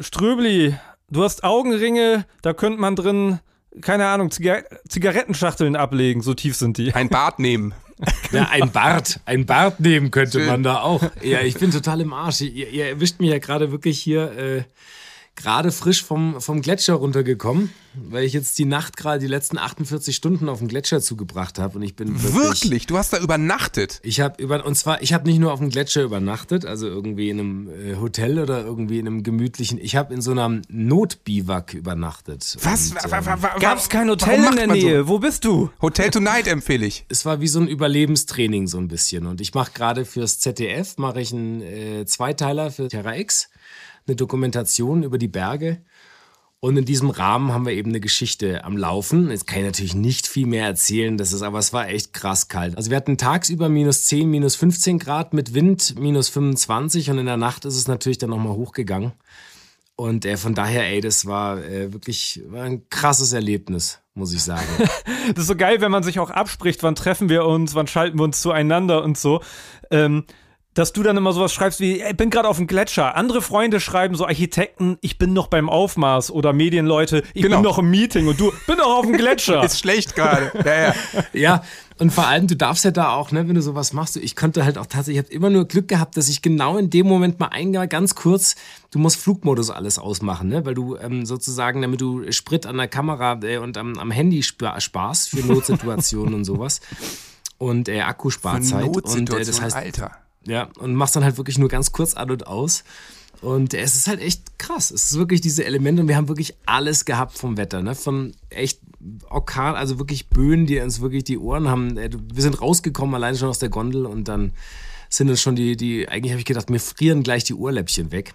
Ströbli, du hast Augenringe, da könnte man drin, keine Ahnung, Ziga Zigarettenschachteln ablegen, so tief sind die. Ein Bart nehmen. Ja, ein Bart, ein Bart nehmen könnte Schön. man da auch. Ja, ich bin total im Arsch. Ihr, ihr erwischt mich ja gerade wirklich hier äh, gerade frisch vom, vom Gletscher runtergekommen, weil ich jetzt die Nacht gerade die letzten 48 Stunden auf dem Gletscher zugebracht habe und ich bin wirklich, wirklich? Du hast da übernachtet? Ich habe über und zwar ich habe nicht nur auf dem Gletscher übernachtet, also irgendwie in einem äh, Hotel oder irgendwie in einem gemütlichen. Ich habe in so einem Notbiwak übernachtet. Was? Und, ähm, Gab's kein Hotel in der Nähe? So? Wo bist du? Hotel Tonight empfehle ich. Es war wie so ein Überlebenstraining so ein bisschen und ich mache gerade fürs ZDF mache ich einen äh, Zweiteiler für Terra X eine Dokumentation über die Berge. Und in diesem Rahmen haben wir eben eine Geschichte am Laufen. Jetzt kann ich natürlich nicht viel mehr erzählen, das ist, aber es war echt krass kalt. Also wir hatten tagsüber minus 10, minus 15 Grad mit Wind, minus 25 und in der Nacht ist es natürlich dann nochmal hochgegangen. Und äh, von daher, ey, das war äh, wirklich war ein krasses Erlebnis, muss ich sagen. das ist so geil, wenn man sich auch abspricht, wann treffen wir uns, wann schalten wir uns zueinander und so. Ähm, dass du dann immer sowas schreibst wie, ich bin gerade auf dem Gletscher. Andere Freunde schreiben so Architekten, ich bin noch beim Aufmaß oder Medienleute, ich genau. bin noch im Meeting und du bin noch auf dem Gletscher. Ist schlecht gerade. Ja, ja. ja, und vor allem, du darfst ja da auch, ne, wenn du sowas machst, ich konnte halt auch tatsächlich, ich habe immer nur Glück gehabt, dass ich genau in dem Moment mal eingehe, ganz kurz, du musst Flugmodus alles ausmachen, ne, weil du ähm, sozusagen, damit du Sprit an der Kamera äh, und am, am Handy sparst für Notsituationen und sowas und äh, Akkusparzeit. Und äh, das heißt, Alter. Ja, und machst dann halt wirklich nur ganz kurz an und aus. Und es ist halt echt krass. Es ist wirklich diese Elemente und wir haben wirklich alles gehabt vom Wetter, ne? Von echt Orkan, also wirklich Böen, die uns wirklich die Ohren haben. Äh, wir sind rausgekommen, alleine schon aus der Gondel und dann sind uns schon die, die, eigentlich habe ich gedacht, mir frieren gleich die Ohrläppchen weg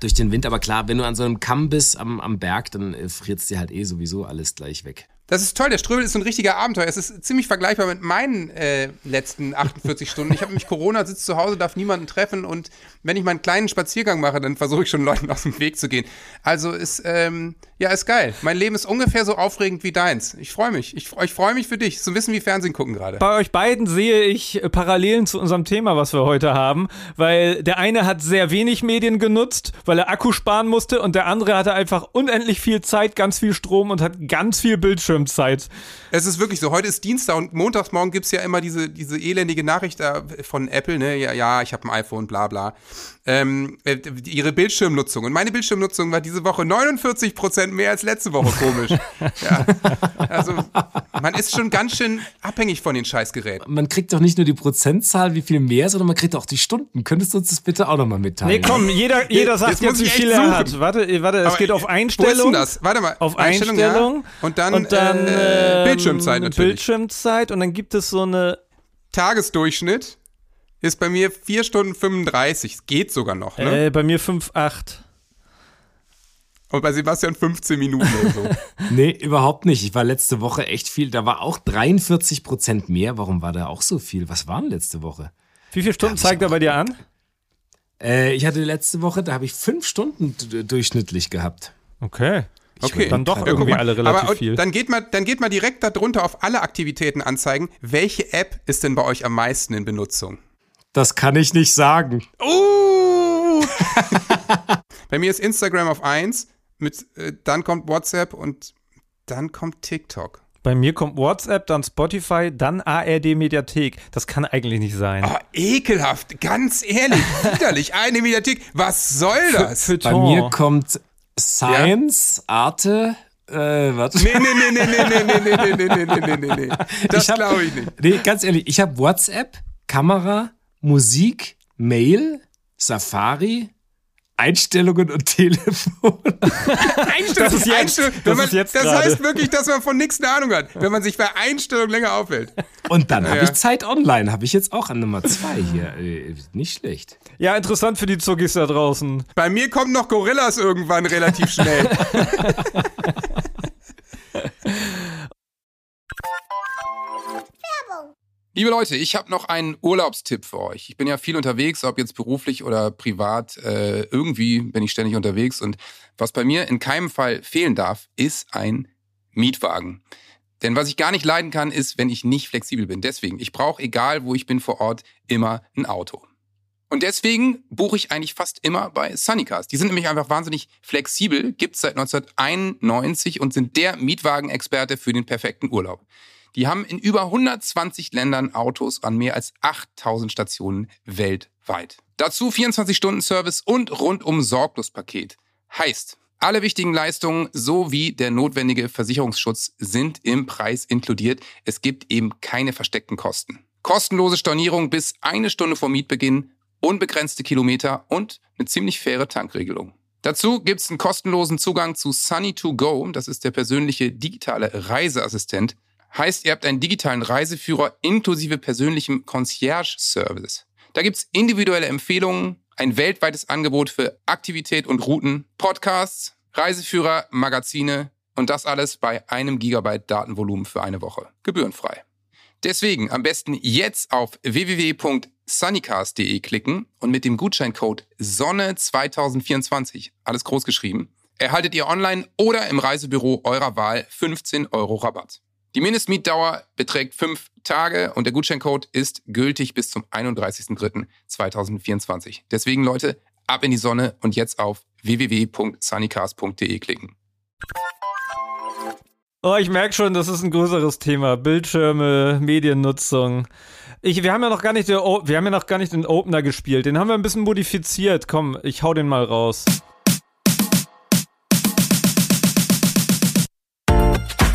durch den Wind. Aber klar, wenn du an so einem Kamm bist am, am Berg, dann äh, friert es dir halt eh sowieso alles gleich weg. Das ist toll, der Ströbel ist so ein richtiger Abenteuer. Es ist ziemlich vergleichbar mit meinen äh, letzten 48 Stunden. Ich habe nämlich Corona, sitze zu Hause, darf niemanden treffen und wenn ich meinen kleinen Spaziergang mache, dann versuche ich schon Leuten aus dem Weg zu gehen. Also ist, ähm, ja, ist geil. Mein Leben ist ungefähr so aufregend wie deins. Ich freue mich. Ich, ich freue mich für dich. So wissen wie Fernsehen gucken gerade. Bei euch beiden sehe ich Parallelen zu unserem Thema, was wir heute haben, weil der eine hat sehr wenig Medien genutzt, weil er Akku sparen musste und der andere hatte einfach unendlich viel Zeit, ganz viel Strom und hat ganz viel Bildschirm Bildschirmzeit. Es ist wirklich so. Heute ist Dienstag und montagsmorgen gibt es ja immer diese, diese elendige Nachricht von Apple, ne? Ja, ja, ich habe ein iPhone, bla bla ähm, äh, ihre Bildschirmnutzung. Und meine Bildschirmnutzung war diese Woche 49 Prozent mehr als letzte Woche, komisch. ja. Also man ist schon ganz schön abhängig von den Scheißgeräten. Man kriegt doch nicht nur die Prozentzahl, wie viel mehr, sondern man kriegt auch die Stunden. Könntest du uns das bitte auch nochmal mitteilen? Nee, komm, jeder, jeder sagt jetzt, jetzt wie viel er hat. Warte, warte, es geht auf Einstellung. Wo ist denn das? Warte mal. Auf Einstellung, Einstellung ja. Und dann, und dann äh, Bildschirmzeit natürlich. Bildschirmzeit und dann gibt es so eine Tagesdurchschnitt ist bei mir 4 Stunden 35. Geht sogar noch, ne? Äh, bei mir 5,8. Und bei Sebastian 15 Minuten oder so. nee, überhaupt nicht. Ich war letzte Woche echt viel. Da war auch 43 Prozent mehr. Warum war da auch so viel? Was waren letzte Woche? Wie viele Stunden zeigt er bei dir an? Äh, ich hatte letzte Woche, da habe ich fünf Stunden durchschnittlich gehabt. Okay. Okay, dann doch irgendwie mal, alle relativ aber, viel. Dann geht, mal, dann geht mal direkt darunter auf alle Aktivitäten anzeigen. Welche App ist denn bei euch am meisten in Benutzung? Das kann ich nicht sagen. Uh! Bei mir ist Instagram auf 1, mit, äh, dann kommt WhatsApp und dann kommt TikTok. Bei mir kommt WhatsApp, dann Spotify, dann ARD Mediathek. Das kann eigentlich nicht sein. Oh, ekelhaft, ganz ehrlich, widerlich. Eine Mediathek, was soll das? Für, Bei mir kommt Science, ja? Arte, äh, warte. Nee, nee, nee, nee, nee, nee, nee, nee, nee, nee, nee, nee, nee. Das glaube ich nicht. Nee, ganz ehrlich, ich habe WhatsApp, Kamera, Musik, Mail, Safari, Einstellungen und Telefon. Einstellungen, das ist jetzt, Einstellung, das, man, ist jetzt das heißt wirklich, dass man von nichts eine Ahnung hat, wenn man sich bei Einstellungen länger aufhält. Und dann ja. habe ich Zeit online, habe ich jetzt auch an Nummer zwei hier. Äh, nicht schlecht. Ja, interessant für die Zuckis da draußen. Bei mir kommen noch Gorillas irgendwann relativ schnell. Liebe Leute, ich habe noch einen Urlaubstipp für euch. Ich bin ja viel unterwegs, ob jetzt beruflich oder privat. Äh, irgendwie bin ich ständig unterwegs. Und was bei mir in keinem Fall fehlen darf, ist ein Mietwagen. Denn was ich gar nicht leiden kann, ist, wenn ich nicht flexibel bin. Deswegen, ich brauche, egal wo ich bin vor Ort, immer ein Auto. Und deswegen buche ich eigentlich fast immer bei Sunnycars. Die sind nämlich einfach wahnsinnig flexibel, gibt's seit 1991 und sind der Mietwagenexperte für den perfekten Urlaub. Die haben in über 120 Ländern Autos an mehr als 8000 Stationen weltweit. Dazu 24-Stunden-Service und rundum Sorglospaket. Heißt, alle wichtigen Leistungen sowie der notwendige Versicherungsschutz sind im Preis inkludiert. Es gibt eben keine versteckten Kosten. Kostenlose Stornierung bis eine Stunde vor Mietbeginn, unbegrenzte Kilometer und eine ziemlich faire Tankregelung. Dazu gibt's einen kostenlosen Zugang zu Sunny2Go, das ist der persönliche digitale Reiseassistent. Heißt, ihr habt einen digitalen Reiseführer inklusive persönlichem Concierge-Service. Da gibt's individuelle Empfehlungen, ein weltweites Angebot für Aktivität und Routen, Podcasts, Reiseführer, Magazine und das alles bei einem Gigabyte Datenvolumen für eine Woche. Gebührenfrei. Deswegen am besten jetzt auf www.sunnycast.de klicken und mit dem Gutscheincode Sonne2024, alles groß geschrieben, erhaltet ihr online oder im Reisebüro eurer Wahl 15 Euro Rabatt. Die Mindestmietdauer beträgt fünf Tage und der Gutscheincode ist gültig bis zum 31.03.2024. Deswegen Leute, ab in die Sonne und jetzt auf www.sunnycast.de klicken. Oh, ich merke schon, das ist ein größeres Thema. Bildschirme, Mediennutzung. Ich, wir haben ja noch gar nicht, wir haben ja noch gar nicht den Opener gespielt. Den haben wir ein bisschen modifiziert. Komm, ich hau den mal raus.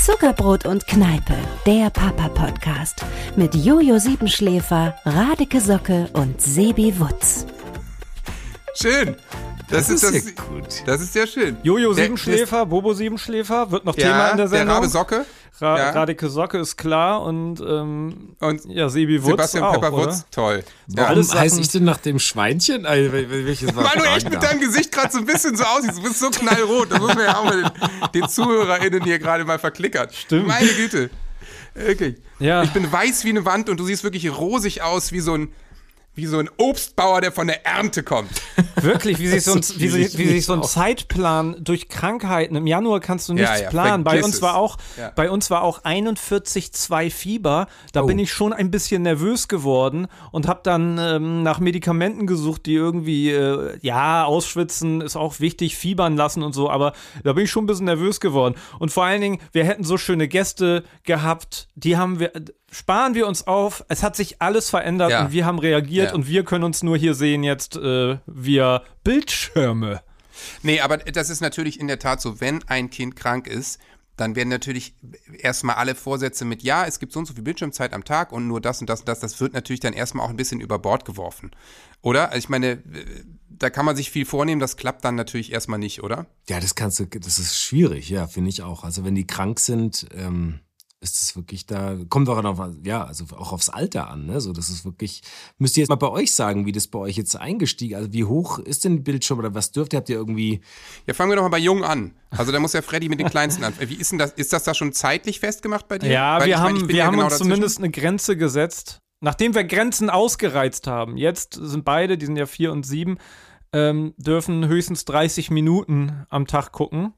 Zuckerbrot und Kneipe, der Papa-Podcast mit Jojo Siebenschläfer, Radeke Socke und Sebi Wutz. Schön. Das, das ist, ist das, gut. Das ist sehr schön. Jojo Siebenschläfer, Bobo Siebenschläfer wird noch ja, Thema in der Sendung. Der Rabe Socke. Ra ja. Radeke Socke ist klar und, ähm, und ja, Sebi Wutz Sebastian auch, Pepper Wutz, toll. Warum ja, heiße ich denn nach dem Schweinchen? Also, welches Weil du echt mit deinem Gesicht gerade so ein bisschen so aussiehst. Du bist so knallrot. Das muss man ja auch mal den, den ZuhörerInnen hier gerade mal verklickert. Stimmt. Meine Güte. Wirklich. Ja. Ich bin weiß wie eine Wand und du siehst wirklich rosig aus wie so ein wie so ein Obstbauer, der von der Ernte kommt. Wirklich, wie sich so ein, wie, sich, wie sich so ein Zeitplan durch Krankheiten. Im Januar kannst du nichts ja, ja, planen. Bei uns war auch, ja. bei uns war auch 41,2 Fieber. Da oh. bin ich schon ein bisschen nervös geworden und habe dann ähm, nach Medikamenten gesucht, die irgendwie, äh, ja, ausschwitzen ist auch wichtig, fiebern lassen und so. Aber da bin ich schon ein bisschen nervös geworden. Und vor allen Dingen, wir hätten so schöne Gäste gehabt. Die haben wir, sparen wir uns auf. Es hat sich alles verändert ja. und wir haben reagiert ja. und wir können uns nur hier sehen jetzt äh, via Bildschirme. Nee, aber das ist natürlich in der Tat so, wenn ein Kind krank ist, dann werden natürlich erstmal alle Vorsätze mit, ja, es gibt so und so viel Bildschirmzeit am Tag und nur das und das und das, das wird natürlich dann erstmal auch ein bisschen über Bord geworfen. Oder? Also ich meine, da kann man sich viel vornehmen, das klappt dann natürlich erstmal nicht, oder? Ja, das kannst du, das ist schwierig, ja, finde ich auch. Also wenn die krank sind, ähm, ist es wirklich da, kommt auch auf, ja, also auch aufs Alter an, ne? So, das ist wirklich, müsst ihr jetzt mal bei euch sagen, wie das bei euch jetzt eingestiegen, also wie hoch ist denn Bildschirm oder was dürft ihr, habt ihr irgendwie? Ja, fangen wir doch mal bei Jung an. Also da muss ja Freddy mit den Kleinsten an. Wie ist denn das, ist das da schon zeitlich festgemacht bei dir? Ja, Weil wir haben, meine, wir ja haben genau uns dazwischen. zumindest eine Grenze gesetzt. Nachdem wir Grenzen ausgereizt haben, jetzt sind beide, die sind ja vier und sieben, ähm, dürfen höchstens 30 Minuten am Tag gucken.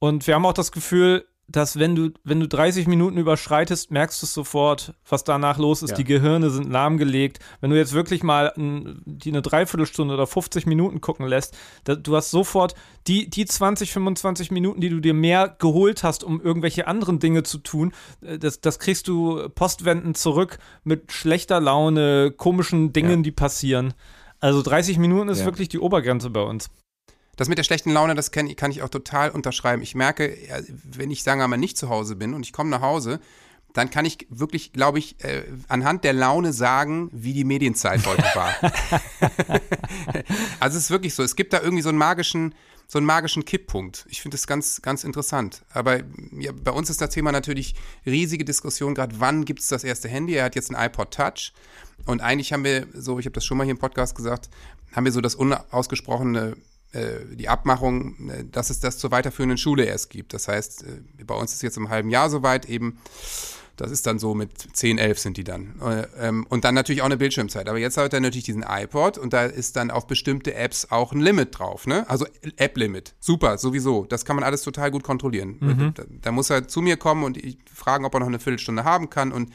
Und wir haben auch das Gefühl, dass wenn du, wenn du 30 Minuten überschreitest, merkst du es sofort, was danach los ist. Ja. Die Gehirne sind lahmgelegt. Wenn du jetzt wirklich mal ein, die eine Dreiviertelstunde oder 50 Minuten gucken lässt, da, du hast sofort die, die 20, 25 Minuten, die du dir mehr geholt hast, um irgendwelche anderen Dinge zu tun, äh, das, das kriegst du postwendend zurück mit schlechter Laune, komischen Dingen, ja. die passieren. Also 30 Minuten ist ja. wirklich die Obergrenze bei uns. Das mit der schlechten Laune, das kann, kann ich auch total unterschreiben. Ich merke, wenn ich, sagen wir mal, nicht zu Hause bin und ich komme nach Hause, dann kann ich wirklich, glaube ich, äh, anhand der Laune sagen, wie die Medienzeit heute war. also es ist wirklich so, es gibt da irgendwie so einen magischen, so einen magischen Kipppunkt. Ich finde das ganz, ganz interessant. Aber ja, bei uns ist das Thema natürlich riesige Diskussion, gerade wann gibt es das erste Handy? Er hat jetzt ein iPod Touch. Und eigentlich haben wir so, ich habe das schon mal hier im Podcast gesagt, haben wir so das unausgesprochene die Abmachung, äh, dass es das zur weiterführenden Schule erst gibt. Das heißt, äh, bei uns ist jetzt im halben Jahr soweit eben, das ist dann so mit 10, 11 sind die dann. Ähm, und dann natürlich auch eine Bildschirmzeit. Aber jetzt hat er natürlich diesen iPod und da ist dann auf bestimmte Apps auch ein Limit drauf, ne? Also App-Limit. Super, sowieso. Das kann man alles total gut kontrollieren. Mhm. Da, da, muss er zu mir kommen und ich fragen, ob er noch eine Viertelstunde haben kann und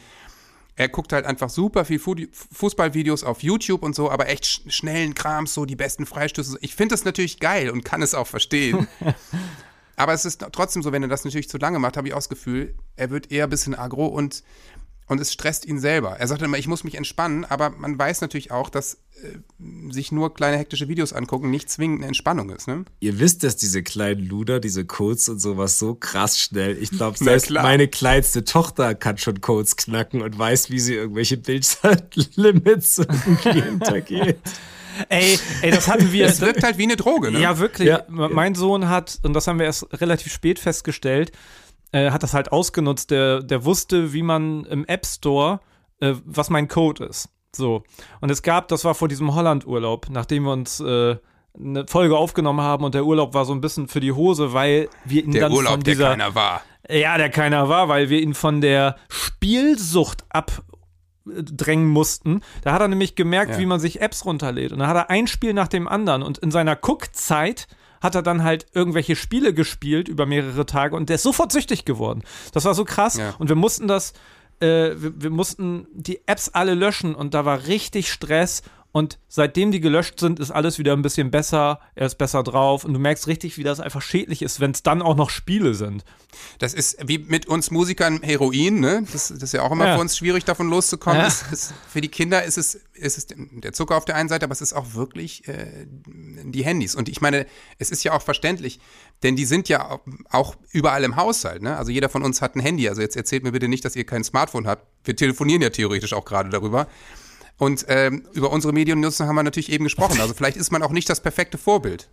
er guckt halt einfach super viel Fu Fußballvideos auf YouTube und so, aber echt sch schnellen Krams, so die besten Freistöße. Ich finde das natürlich geil und kann es auch verstehen. aber es ist trotzdem so, wenn er das natürlich zu lange macht, habe ich auch das Gefühl, er wird eher ein bisschen aggro und und es stresst ihn selber. Er sagt immer, ich muss mich entspannen, aber man weiß natürlich auch, dass äh, sich nur kleine hektische Videos angucken nicht zwingend eine Entspannung ist. Ne? Ihr wisst, dass diese kleinen Luder, diese Codes und sowas so krass schnell. Ich glaube, selbst meine kleinste Tochter kann schon Codes knacken und weiß, wie sie irgendwelche Bildzeitlimits irgendwie hintergeht. Ey, ey, das hatten wir. Es wirkt halt wie eine Droge, ne? Ja, wirklich. Ja. Mein Sohn hat, und das haben wir erst relativ spät festgestellt, äh, hat das halt ausgenutzt. Der, der wusste, wie man im App Store, äh, was mein Code ist. So. Und es gab, das war vor diesem Holland-Urlaub, nachdem wir uns äh, eine Folge aufgenommen haben und der Urlaub war so ein bisschen für die Hose, weil wir ihn der dann Urlaub, von dieser, der keiner war. Ja, der keiner war, weil wir ihn von der Spielsucht abdrängen mussten. Da hat er nämlich gemerkt, ja. wie man sich Apps runterlädt. Und da hat er ein Spiel nach dem anderen und in seiner Guckzeit hat er dann halt irgendwelche Spiele gespielt über mehrere Tage und der ist sofort süchtig geworden. Das war so krass ja. und wir mussten das, äh, wir, wir mussten die Apps alle löschen und da war richtig Stress und seitdem die gelöscht sind, ist alles wieder ein bisschen besser. Er ist besser drauf. Und du merkst richtig, wie das einfach schädlich ist, wenn es dann auch noch Spiele sind. Das ist wie mit uns Musikern Heroin, ne? Das, das ist ja auch immer ja. für uns schwierig, davon loszukommen. Ja. Es, es, für die Kinder ist es, ist es der Zucker auf der einen Seite, aber es ist auch wirklich äh, die Handys. Und ich meine, es ist ja auch verständlich, denn die sind ja auch überall im Haushalt, ne? Also jeder von uns hat ein Handy. Also jetzt erzählt mir bitte nicht, dass ihr kein Smartphone habt. Wir telefonieren ja theoretisch auch gerade darüber. Und ähm, über unsere Mediennutzung haben wir natürlich eben gesprochen. Also vielleicht ist man auch nicht das perfekte Vorbild.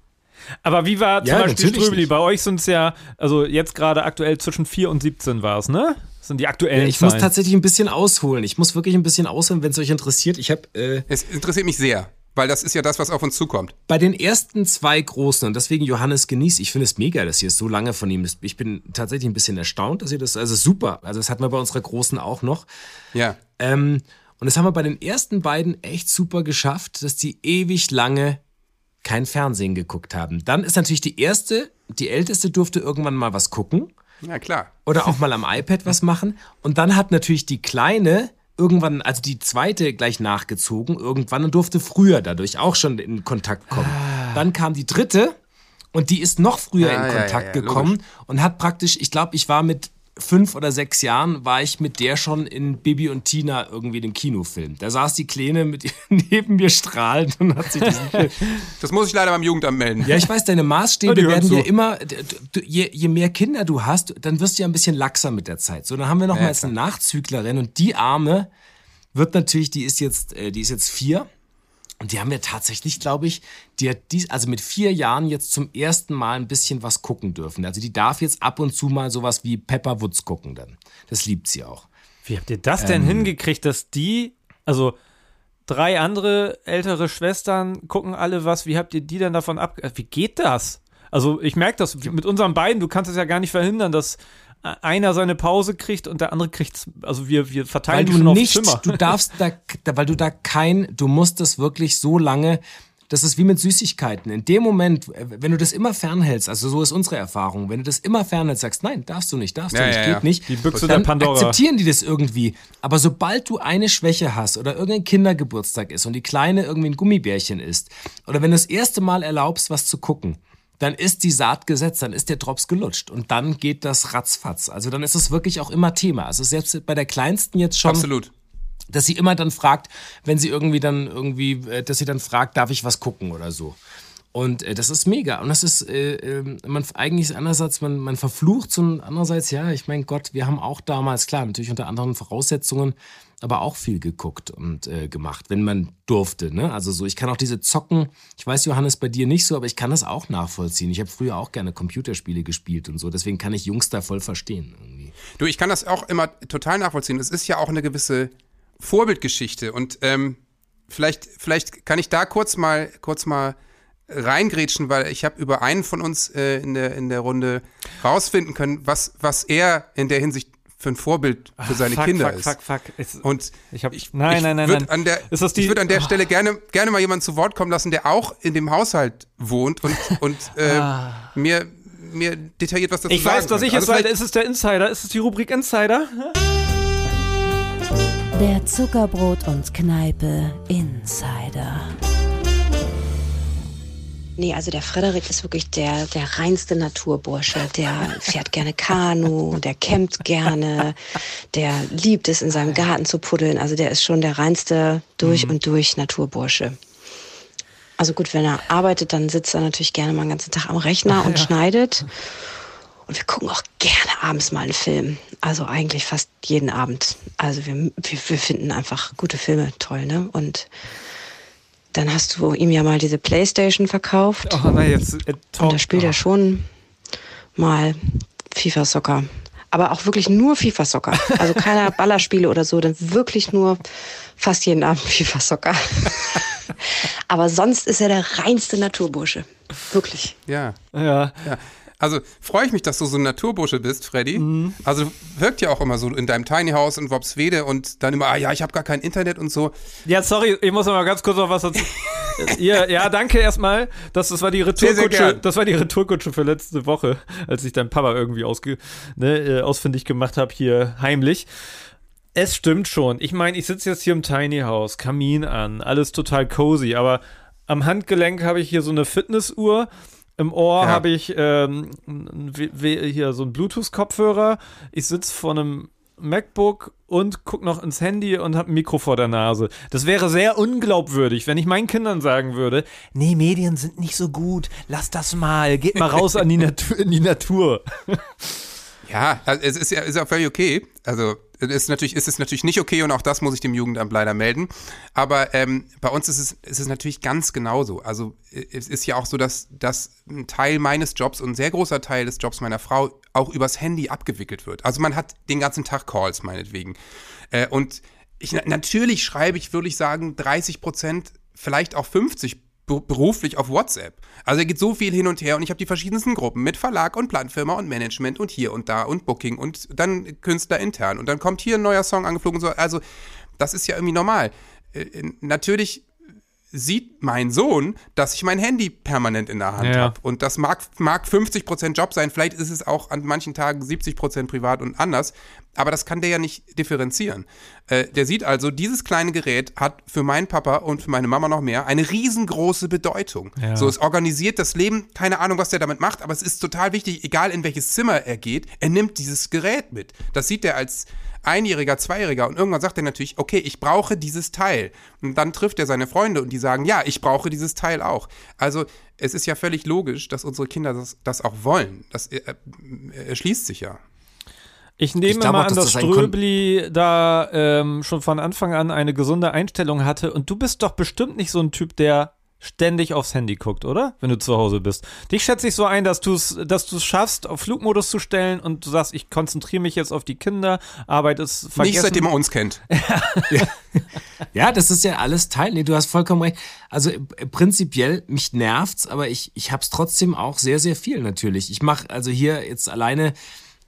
Aber wie war zum ja, Beispiel Ströbeli? Bei euch sind es ja, also jetzt gerade aktuell zwischen 4 und 17 war es, ne? Das sind die aktuellen. Ja, ich Zahlen. muss tatsächlich ein bisschen ausholen. Ich muss wirklich ein bisschen ausholen, wenn es euch interessiert. Ich habe. Äh, es interessiert mich sehr. Weil das ist ja das, was auf uns zukommt. Bei den ersten zwei Großen, und deswegen Johannes genießt, ich finde es mega, dass ihr so lange von ihm ist. Ich bin tatsächlich ein bisschen erstaunt, dass ihr das, also super. Also das hatten wir bei unserer Großen auch noch. Ja. Ähm, und das haben wir bei den ersten beiden echt super geschafft, dass die ewig lange kein Fernsehen geguckt haben. Dann ist natürlich die erste, die älteste durfte irgendwann mal was gucken. Ja, klar. Oder auch mal am iPad was machen. Und dann hat natürlich die kleine irgendwann, also die zweite gleich nachgezogen, irgendwann und durfte früher dadurch auch schon in Kontakt kommen. Ah. Dann kam die dritte und die ist noch früher ah, in Kontakt ja, ja, gekommen logisch. und hat praktisch, ich glaube, ich war mit fünf oder sechs Jahren war ich mit der schon in Bibi und Tina irgendwie dem Kinofilm. Da saß die Kleine mit neben mir strahlend und hat sich diesen Film. Das muss ich leider beim Jugendamt melden. Ja, ich weiß, deine Maßstäbe werden so. ja immer, du, je, je, mehr Kinder du hast, dann wirst du ja ein bisschen laxer mit der Zeit. So, dann haben wir noch ja, mal jetzt eine Nachzüglerin und die Arme wird natürlich, die ist jetzt, äh, die ist jetzt vier und die haben wir tatsächlich, glaube ich, die hat dies, also mit vier Jahren jetzt zum ersten Mal ein bisschen was gucken dürfen. Also die darf jetzt ab und zu mal sowas wie Pepper Woods gucken dann. Das liebt sie auch. Wie habt ihr das denn ähm, hingekriegt, dass die, also drei andere ältere Schwestern gucken alle was, wie habt ihr die denn davon ab, wie geht das? Also ich merke das mit unseren beiden, du kannst es ja gar nicht verhindern, dass einer seine Pause kriegt und der andere kriegt, also wir, wir verteilen weil du nicht, Zimmer. Du darfst da, weil du da kein, du musst das wirklich so lange, das ist wie mit Süßigkeiten. In dem Moment, wenn du das immer fernhältst, also so ist unsere Erfahrung, wenn du das immer fernhältst, sagst, nein, darfst du nicht, darfst ja, du nicht, ja, geht ja. nicht, die Büchse dann der Pandora. akzeptieren die das irgendwie. Aber sobald du eine Schwäche hast oder irgendein Kindergeburtstag ist und die Kleine irgendwie ein Gummibärchen isst oder wenn du das erste Mal erlaubst, was zu gucken, dann ist die Saat gesetzt, dann ist der Drops gelutscht und dann geht das ratzfatz. Also dann ist es wirklich auch immer Thema. Also selbst bei der kleinsten jetzt schon. Absolut. Dass sie immer dann fragt, wenn sie irgendwie dann irgendwie, äh, dass sie dann fragt, darf ich was gucken oder so. Und äh, das ist mega. Und das ist, äh, äh, man eigentlich einerseits, man, man verflucht und andererseits, ja, ich mein Gott, wir haben auch damals, klar, natürlich unter anderen Voraussetzungen, aber auch viel geguckt und äh, gemacht, wenn man durfte. Ne? Also so, ich kann auch diese Zocken, ich weiß, Johannes, bei dir nicht so, aber ich kann das auch nachvollziehen. Ich habe früher auch gerne Computerspiele gespielt und so, deswegen kann ich Jungs da voll verstehen. Irgendwie. Du, ich kann das auch immer total nachvollziehen. Es ist ja auch eine gewisse Vorbildgeschichte und ähm, vielleicht, vielleicht kann ich da kurz mal, kurz mal reingrätschen, weil ich habe über einen von uns äh, in, der, in der Runde rausfinden können, was, was er in der Hinsicht für ein Vorbild für seine fuck, Kinder fuck, ist. Fuck, fuck, fuck. Und ich habe nein, ich nein, nein, nein. An der, ist das die, ich würde an der oh. Stelle gerne, gerne mal jemanden zu Wort kommen lassen, der auch in dem Haushalt wohnt und, und äh, ah. mir, mir detailliert was dazu ich sagen Ich weiß, was ich jetzt also. Ist es der Insider? Ist es die Rubrik Insider? Der Zuckerbrot und Kneipe Insider. Nee, also der Frederik ist wirklich der, der reinste Naturbursche. Der fährt gerne Kanu, der campt gerne, der liebt es, in seinem Garten zu puddeln. Also der ist schon der reinste durch und durch Naturbursche. Also gut, wenn er arbeitet, dann sitzt er natürlich gerne mal den ganzen Tag am Rechner und schneidet. Und wir gucken auch gerne abends mal einen Film. Also eigentlich fast jeden Abend. Also wir, wir, wir finden einfach gute Filme toll, ne? Und dann hast du ihm ja mal diese Playstation verkauft. Oh, na jetzt. Äh, Und da spielt er schon mal FIFA Soccer. Aber auch wirklich nur FIFA Soccer. Also keine Ballerspiele oder so, dann wirklich nur fast jeden Abend FIFA Soccer. Aber sonst ist er der reinste Naturbursche. Wirklich. Ja. Ja. Ja. Also freue ich mich, dass du so ein Naturbursche bist, Freddy. Mhm. Also wirkt ja auch immer so in deinem Tiny House in Wobswede und dann immer, ah ja, ich habe gar kein Internet und so. Ja, sorry, ich muss noch mal ganz kurz noch was dazu. ja, ja, danke erstmal. Das, das war die Sehr, sehr Retourkutsche. Das war die Retourkutsche für letzte Woche, als ich deinen Papa irgendwie ausge, ne, äh, ausfindig gemacht habe hier heimlich. Es stimmt schon. Ich meine, ich sitze jetzt hier im Tiny House, Kamin an, alles total cozy, aber am Handgelenk habe ich hier so eine Fitnessuhr. Im Ohr Ja. habe ich ähm, hier so einen Bluetooth-Kopfhörer. Ich sitze vor einem MacBook und gucke noch ins Handy und habe ein Mikro vor der Nase. Das wäre sehr unglaubwürdig, wenn ich meinen Kindern sagen würde, nee, Medien sind nicht so gut, lass das mal, geht mal raus an die Natur, in die Natur. Ja, also es ist ja, ist ja völlig okay. Also ist natürlich, ist es natürlich nicht okay und auch das muss ich dem Jugendamt leider melden. Aber ähm, bei uns ist es, ist es natürlich ganz genauso. Also äh, es ist ja auch so, dass, dass ein Teil meines Jobs und ein sehr großer Teil des Jobs meiner Frau auch übers Handy abgewickelt wird. Also man hat den ganzen Tag Calls meinetwegen. Äh, und ich, natürlich schreibe ich, würde ich sagen, 30 Prozent, vielleicht auch 50 be- beruflich auf WhatsApp. Also da geht so viel hin und her und ich habe die verschiedensten Gruppen mit Verlag und Plattenfirma und Management und hier und da und Booking und dann Künstler intern und dann kommt hier ein neuer Song angeflogen. Also das ist ja irgendwie normal. Äh, natürlich sieht mein Sohn, dass ich mein Handy permanent in der Hand Ja. habe. Und das mag, mag 50% Job sein, vielleicht ist es auch an manchen Tagen 70% privat und anders, aber das kann der ja nicht differenzieren. Äh, der sieht also, dieses kleine Gerät hat für meinen Papa und für meine Mama noch mehr eine riesengroße Bedeutung. Ja. So, es organisiert das Leben, keine Ahnung, was der damit macht, aber es ist total wichtig, egal in welches Zimmer er geht, er nimmt dieses Gerät mit. Das sieht er als Einjähriger, Zweijähriger und irgendwann sagt er natürlich, okay, ich brauche dieses Teil. Und dann trifft er seine Freunde und die sagen, ja, ich brauche dieses Teil auch. Also es ist ja völlig logisch, dass unsere Kinder das, das auch wollen. Das äh, äh, erschließt sich ja. Ich nehme Ich glaube mal auch, an, dass das Ströbli da ähm, schon von Anfang an eine gesunde Einstellung hatte. Und du bist doch bestimmt nicht so ein Typ, der ständig aufs Handy guckt, oder? Wenn du zu Hause bist. Dich schätze ich so ein, dass du es dass du's schaffst, auf Flugmodus zu stellen und du sagst, ich konzentriere mich jetzt auf die Kinder, Arbeit ist vergessen. Nicht seitdem er uns kennt. Ja, das ist ja alles Teil. Nee, du hast vollkommen recht. Also äh, prinzipiell, mich nervt's, aber ich, ich hab's trotzdem auch sehr, sehr viel natürlich. Ich mache also hier jetzt alleine,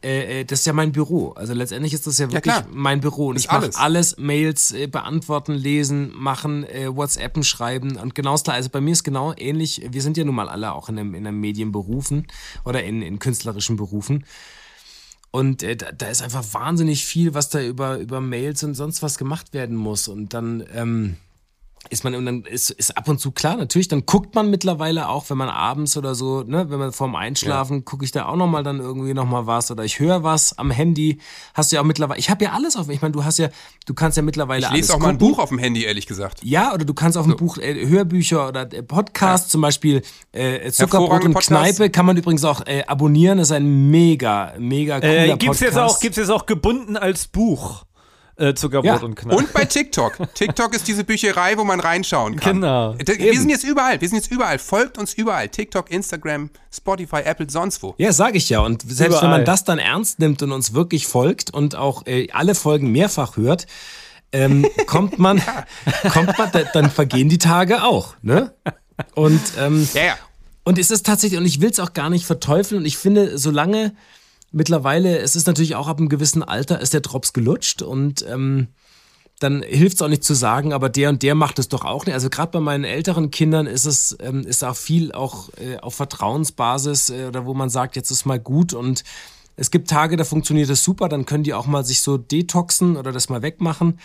äh, äh, das ist ja mein Büro. Also letztendlich ist das ja wirklich klar. mein Büro. Und Ist ich mache alles. alles. Mails äh, beantworten, lesen, machen, äh, WhatsAppen schreiben und genau das klar. Also bei mir ist genau ähnlich. Wir sind ja nun mal alle auch in einem, in einem Medienberufen oder in, in künstlerischen Berufen. Und äh, da, da ist einfach wahnsinnig viel, was da über, über Mails und sonst was gemacht werden muss. Und dann ähm, ist man, und dann ist, ist ab und zu klar, natürlich, dann guckt man mittlerweile auch, wenn man abends oder so, ne, wenn man vorm Einschlafen, gucke ich da auch nochmal dann irgendwie nochmal was oder ich höre was am Handy. Hast du ja auch mittlerweile, ich habe ja alles auf, ich meine, du hast ja, du kannst ja mittlerweile Ich alles lese auch mal ein. Buch auf dem Handy, ehrlich gesagt. Ja, oder du kannst auf dem Buch äh, Hörbücher oder äh, Podcasts, zum Beispiel äh, Zuckerbrot und. Kneipe, kann man übrigens auch äh, abonnieren. Das ist ein mega, mega cooler äh, Podcast. gibt's jetzt auch gibt's jetzt auch gebunden als Buch äh, Zuckerbrot Ja. und Knall. Und bei TikTok. TikTok ist diese Bücherei, wo man reinschauen kann. Genau. Wir sind jetzt überall. Wir sind jetzt überall. Folgt uns überall. TikTok, Instagram, Spotify, Apple, sonst wo. Ja, sage ich ja. Und selbst wenn Überall. man das dann ernst nimmt und uns wirklich folgt und auch äh, alle Folgen mehrfach hört, ähm, kommt man, kommt man, da- dann vergehen die Tage auch, ne? Und ähm, Ja, ja. Und es ist tatsächlich, und ich will es auch gar nicht verteufeln, und ich finde, solange mittlerweile, es ist natürlich auch ab einem gewissen Alter, ist der Drops gelutscht und ähm, dann hilft es auch nicht zu sagen, aber der und der macht es doch auch nicht. Also gerade bei meinen älteren Kindern ist es ähm, ist auch viel auch äh, auf Vertrauensbasis äh, oder wo man sagt, jetzt ist mal gut und Es gibt Tage, da funktioniert das super, dann können die auch mal sich so detoxen oder das mal wegmachen.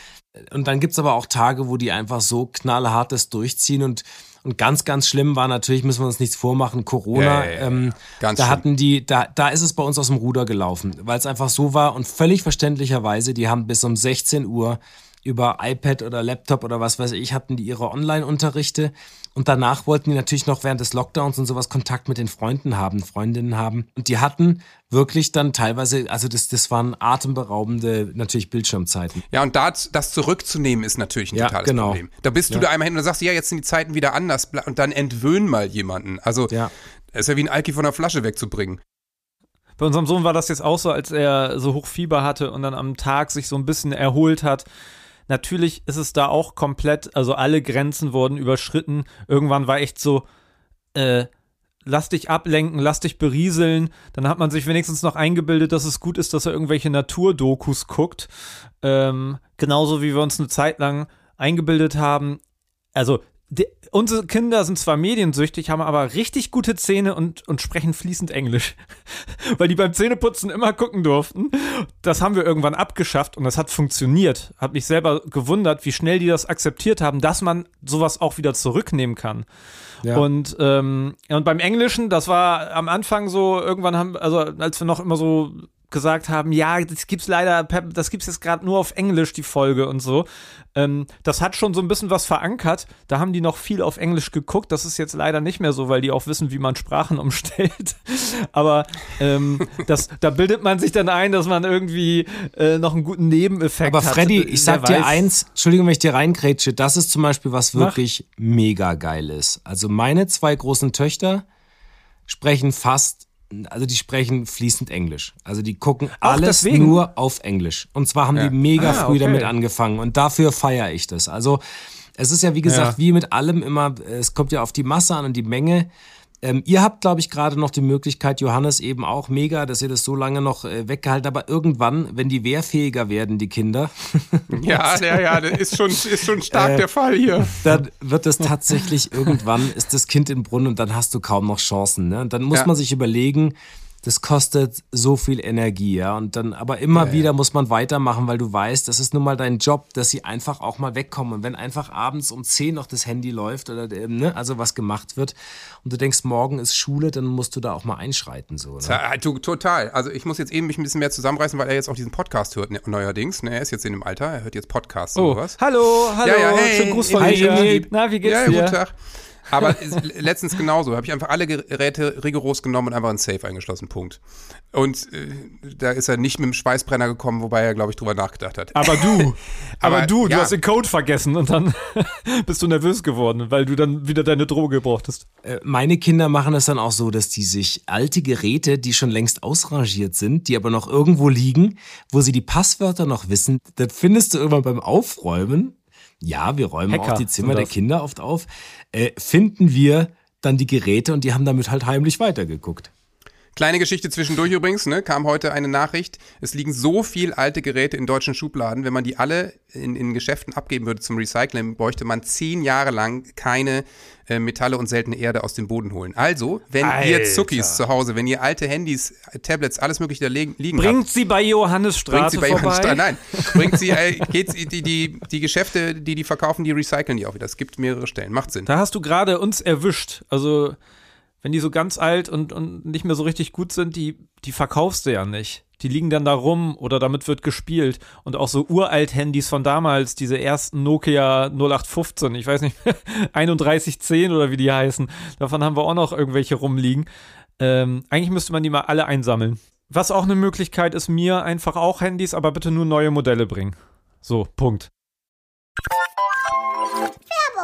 Und dann gibt's aber auch Tage, wo die einfach so knallhart das durchziehen und und ganz, ganz schlimm war natürlich, müssen wir uns nichts vormachen, Corona. Ja, ja, ja. Ähm, Ganz da schlimm. hatten die, da, da ist es bei uns aus dem Ruder gelaufen, weil es einfach so war und völlig verständlicherweise, die haben bis um 16 Uhr über iPad oder Laptop oder was weiß ich, hatten die ihre Online-Unterrichte und danach wollten die natürlich noch während des Lockdowns und sowas Kontakt mit den Freunden haben, Freundinnen haben und die hatten wirklich dann teilweise, also das, das waren atemberaubende natürlich Bildschirmzeiten. Ja, und das, das zurückzunehmen ist natürlich ein Ja, totales genau. Problem. Da bist du Ja. da einmal hin und sagst, ja, jetzt sind die Zeiten wieder anders und dann entwöhn mal jemanden. Also, Ja. es ist ja wie ein Alki von der Flasche wegzubringen. Bei unserem Sohn war das jetzt auch so, als er so hoch Fieber hatte und dann am Tag sich so ein bisschen erholt hat. Natürlich ist es da auch komplett, also alle Grenzen wurden überschritten. Irgendwann war echt so, äh, lass dich ablenken, lass dich berieseln. Dann hat man sich wenigstens noch eingebildet, dass es gut ist, dass er irgendwelche Naturdokus guckt. Ähm, genauso wie wir uns eine Zeit lang eingebildet haben. Also, die, unsere Kinder sind zwar mediensüchtig, haben aber richtig gute Zähne und, und sprechen fließend Englisch. Weil die beim Zähneputzen immer gucken durften. Das haben wir irgendwann abgeschafft und das hat funktioniert. Hab mich selber gewundert, wie schnell die das akzeptiert haben, dass man sowas auch wieder zurücknehmen kann. Ja. Und, ähm, und beim Englischen, das war am Anfang so, irgendwann haben, also als wir noch immer so gesagt haben, ja, das gibt's leider, das gibt's jetzt gerade nur auf Englisch, die Folge und so. Ähm, das hat schon so ein bisschen was verankert. Da haben die noch viel auf Englisch geguckt. Das ist jetzt leider nicht mehr so, weil die auch wissen, wie man Sprachen umstellt. Aber ähm, das, da bildet man sich dann ein, dass man irgendwie äh, noch einen guten Nebeneffekt Aber hat. Freddy, Wer ich sag dir weiß. eins, Entschuldigung, wenn ich dir reingrätsche, das ist zum Beispiel was Mach. wirklich mega geil ist. Also meine zwei großen Töchter sprechen fast, also die sprechen fließend Englisch. Also die gucken Auch alles deswegen? nur auf Englisch. Und zwar haben Ja. die mega Ah, früh okay. damit angefangen und dafür feiere ich das. Also es ist ja wie gesagt, Ja. wie mit allem immer, es kommt ja auf die Masse an und die Menge. Ähm, ihr habt, glaube ich, gerade noch die Möglichkeit, Johannes eben auch mega, dass ihr das so lange noch äh, weggehalten habt. Aber irgendwann, wenn die wehrfähiger werden, die Kinder, Ja, ja, ja, das ist schon, ist schon stark der Fall hier. dann wird es tatsächlich irgendwann, ist das Kind im Brunnen und dann hast du kaum noch Chancen. Ne? Und dann muss Ja. man sich überlegen, das kostet so viel Energie, ja. Und dann, aber immer wieder muss man weitermachen, weil du weißt, das ist nun mal dein Job, dass sie einfach auch mal wegkommen. Und wenn einfach abends um 10 noch das Handy läuft oder ähm, ne, also was gemacht wird und du denkst, morgen ist Schule, dann musst du da auch mal einschreiten. So, ne? Ja, du, total. Also ich muss jetzt eben mich ein bisschen mehr zusammenreißen, weil er jetzt auch diesen Podcast hört ne, neuerdings. Ne, er ist jetzt in dem Alter, er hört jetzt Podcasts Oh, und sowas. hallo, hallo, Ja, ja, hey, schönen Gruß von hi, mir. Na, wie geht's ja, dir? guten Tag. Aber letztens genauso. Habe ich einfach alle Geräte rigoros genommen und einfach ein Safe eingeschlossen. Punkt. Und äh, da ist er nicht mit dem Schweißbrenner gekommen, wobei er, glaube ich, drüber nachgedacht hat. Aber du, aber, Aber, du, du ja. hast den Code vergessen und dann bist du nervös geworden, weil du dann wieder deine Droge brauchtest. Äh, Meine Kinder machen es dann auch so, dass die sich alte Geräte, die schon längst ausrangiert sind, die aber noch irgendwo liegen, wo sie die Passwörter noch wissen, das findest du irgendwann beim Aufräumen. Ja, wir räumen Hacker auch die Zimmer der. Kinder oft auf. Äh, finden wir dann die Geräte und die haben damit halt heimlich weitergeguckt. Kleine Geschichte zwischendurch übrigens, ne, kam heute eine Nachricht. Es liegen so viel alte Geräte in deutschen Schubladen. Wenn man die alle in, in Geschäften abgeben würde zum Recycling, bräuchte man zehn Jahre lang keine äh, Metalle und seltene Erde aus dem Boden holen. Also, wenn ihr Alter. Zuckis zu Hause, wenn ihr alte Handys, äh, Tablets, alles mögliche da liegen, liegen habt, Bringt sie bei Johannes bringt Straße sie bei vorbei. Johann Stra- Nein, bringt sie, äh, geht die, die, die Geschäfte, die die verkaufen, die recyceln die auch wieder. Es gibt mehrere Stellen. Macht Sinn. Da hast du gerade uns erwischt. Also, wenn die so ganz alt und, und nicht mehr so richtig gut sind, die, die verkaufst du ja nicht. Die liegen dann da rum oder damit wird gespielt. Und auch so uralt-Handys von damals, diese ersten Nokia 0815, ich weiß nicht, 3110 oder wie die heißen, davon haben wir auch noch irgendwelche rumliegen. Ähm, eigentlich müsste man die mal alle einsammeln. Was auch eine Möglichkeit ist, mir einfach auch Handys, aber bitte nur neue Modelle bringen. So, Punkt.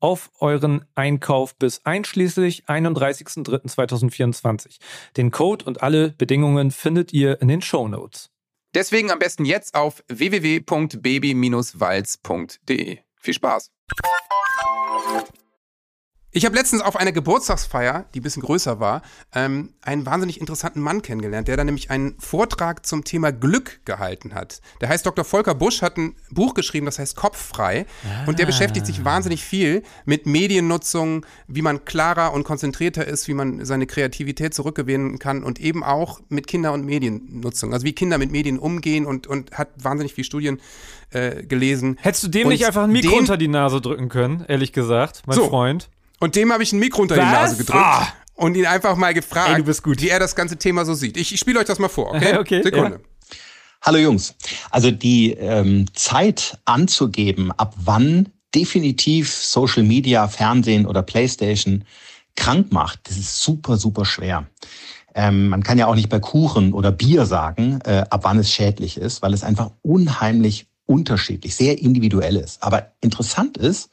auf euren Einkauf bis einschließlich 31.03.2024. Den Code und alle Bedingungen findet ihr in den Show Notes. Deswegen am besten jetzt auf www.baby-walz.de. Viel Spaß! Ich habe letztens auf einer Geburtstagsfeier, die ein bisschen größer war, ähm, einen wahnsinnig interessanten Mann kennengelernt, der da nämlich einen Vortrag zum Thema Glück gehalten hat. Der heißt Dr. Volker Busch, hat ein Buch geschrieben, das heißt Kopffrei. Ah. Und der beschäftigt sich wahnsinnig viel mit Mediennutzung, wie man klarer und konzentrierter ist, wie man seine Kreativität zurückgewinnen kann und eben auch mit Kinder- und Mediennutzung. Also wie Kinder mit Medien umgehen und, und hat wahnsinnig viele Studien äh, gelesen. Hättest du dem und nicht einfach ein Mikro unter die Nase drücken können, ehrlich gesagt, mein so. Freund? Und dem habe ich ein Mikro unter Was? die Nase gedrückt. Ah. Und ihn einfach mal gefragt, Ey, wie er das ganze Thema so sieht. Ich, ich spiele euch das mal vor, okay? okay Sekunde. Ja. Hallo Jungs. Also die ähm, Zeit anzugeben, ab wann definitiv Social Media, Fernsehen oder Playstation krank macht, das ist super, super schwer. Ähm, man kann ja auch nicht bei Kuchen oder Bier sagen, äh, ab wann es schädlich ist, weil es einfach unheimlich unterschiedlich, sehr individuell ist. Aber interessant ist,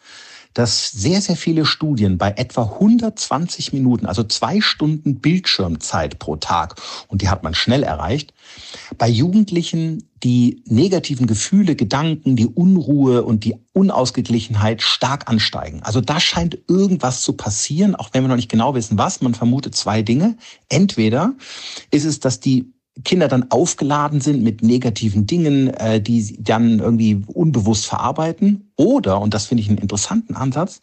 dass sehr, sehr viele Studien bei etwa 120 Minuten, also zwei Stunden Bildschirmzeit pro Tag, und die hat man schnell erreicht, bei Jugendlichen die negativen Gefühle, Gedanken, die Unruhe und die Unausgeglichenheit stark ansteigen. Also da scheint irgendwas zu passieren, auch wenn wir noch nicht genau wissen, was. Man vermutet zwei Dinge. Entweder ist es, dass die Kinder dann aufgeladen sind mit negativen Dingen, äh, die sie dann irgendwie unbewusst verarbeiten. Oder, und das finde ich einen interessanten Ansatz,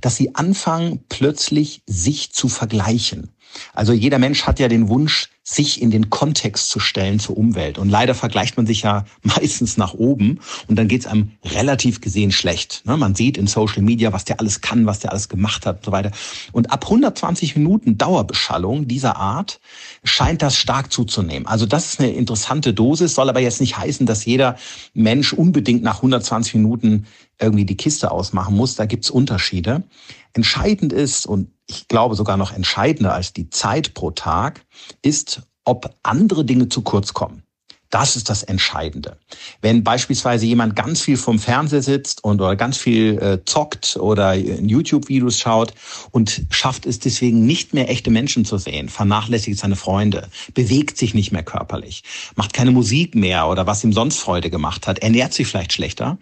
dass sie anfangen, plötzlich sich zu vergleichen. Also jeder Mensch hat ja den Wunsch, sich in den Kontext zu stellen zur Umwelt. Und leider vergleicht man sich ja meistens nach oben und dann geht es einem relativ gesehen schlecht. Ne? Man sieht in Social Media, was der alles kann, was der alles gemacht hat und so weiter. Und ab 120 Minuten Dauerbeschallung dieser Art scheint das stark zuzunehmen. Also das ist eine interessante Dosis, soll aber jetzt nicht heißen, dass jeder Mensch unbedingt nach 120 Minuten irgendwie die Kiste ausmachen muss. Da gibt's Unterschiede. Entscheidend ist, und ich glaube sogar noch entscheidender als die Zeit pro Tag, ist, ob andere Dinge zu kurz kommen. Das ist das Entscheidende. Wenn beispielsweise jemand ganz viel vom Fernseher sitzt und oder ganz viel äh, zockt oder YouTube-Videos schaut und schafft es deswegen nicht mehr echte Menschen zu sehen, vernachlässigt seine Freunde, bewegt sich nicht mehr körperlich, macht keine Musik mehr oder was ihm sonst Freude gemacht hat, ernährt sich vielleicht schlechter,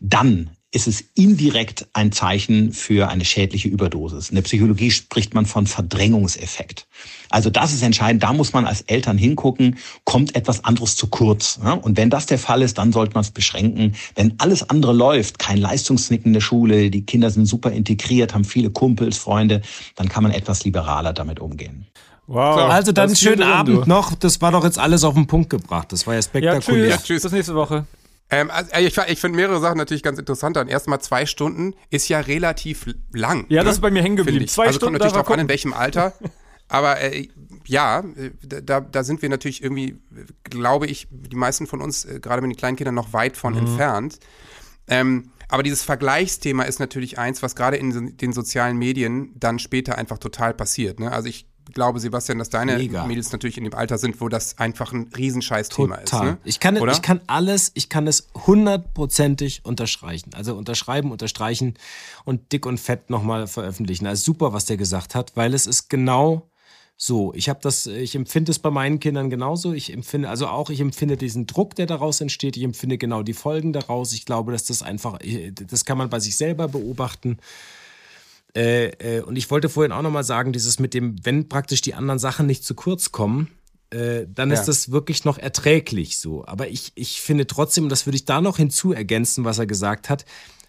dann ist es indirekt ein Zeichen für eine schädliche Überdosis. In der Psychologie spricht man von Verdrängungseffekt. Also das ist entscheidend. Da muss man als Eltern hingucken, kommt etwas anderes zu kurz. Und wenn das der Fall ist, dann sollte man es beschränken. Wenn alles andere läuft, kein Leistungsnick in der Schule, die Kinder sind super integriert, haben viele Kumpels, Freunde, dann kann man etwas liberaler damit umgehen. Wow. So, also dann schönen Abend du. noch. Das war doch jetzt alles auf den Punkt gebracht. Das war ja spektakulär. Ja, tschüss. Ja, tschüss. Bis nächste Woche. Ähm, also ich, ich finde mehrere Sachen natürlich ganz interessant. Dann erstmal zwei Stunden ist ja relativ lang. Ja, ne? das ist bei mir hängen geblieben. Zwei also Stunden kommt natürlich darauf an, in welchem Alter. Aber äh, ja, da, da sind wir natürlich irgendwie, glaube ich, die meisten von uns, äh, gerade mit den kleinen Kindern, noch weit von mhm. entfernt. Ähm, aber dieses Vergleichsthema ist natürlich eins, was gerade in den sozialen Medien dann später einfach total passiert. Ne? Also ich glaube, Sebastian, dass deine Mega. Mädels natürlich in dem Alter sind, wo das einfach ein Riesenscheiß-Thema ist. Ne? Ich, kann, ich kann alles, ich kann es hundertprozentig unterstreichen. Also unterschreiben, unterstreichen und dick und fett nochmal veröffentlichen. Also super, was der gesagt hat, weil es ist genau So, ich habe das, ich empfinde es bei meinen Kindern genauso. Ich empfinde, also auch, ich empfinde diesen Druck, der daraus entsteht. Ich empfinde genau die Folgen daraus. Ich glaube, dass das einfach, das kann man bei sich selber beobachten. Äh, äh, und ich wollte vorhin auch nochmal sagen, dieses mit dem, wenn praktisch die anderen Sachen nicht zu kurz kommen, äh, dann ja. ist das wirklich noch erträglich so. Aber ich, ich finde trotzdem, das würde ich da noch hinzu ergänzen, was er gesagt hat,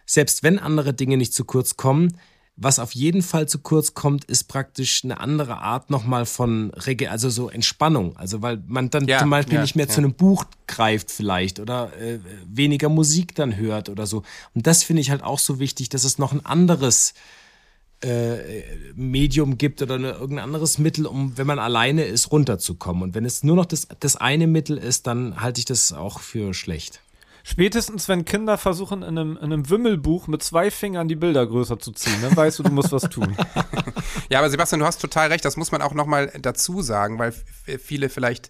selbst wenn andere Dinge nicht zu kurz kommen, was auf jeden Fall zu kurz kommt, ist praktisch eine andere Art nochmal von Rege, also so Entspannung. Also weil man dann ja, zum Beispiel ja, nicht mehr ja. zu einem Buch greift vielleicht oder äh, weniger Musik dann hört oder so. Und das finde ich halt auch so wichtig, dass es noch ein anderes äh, Medium gibt oder eine, irgendein anderes Mittel, um, wenn man alleine ist, runterzukommen. Und wenn es nur noch das, das eine Mittel ist, dann halte ich das auch für schlecht. Spätestens, wenn Kinder versuchen, in einem, in einem Wimmelbuch mit zwei Fingern die Bilder größer zu ziehen, dann weißt du, du musst was tun. ja, aber Sebastian, du hast total recht, das muss man auch nochmal dazu sagen, weil viele vielleicht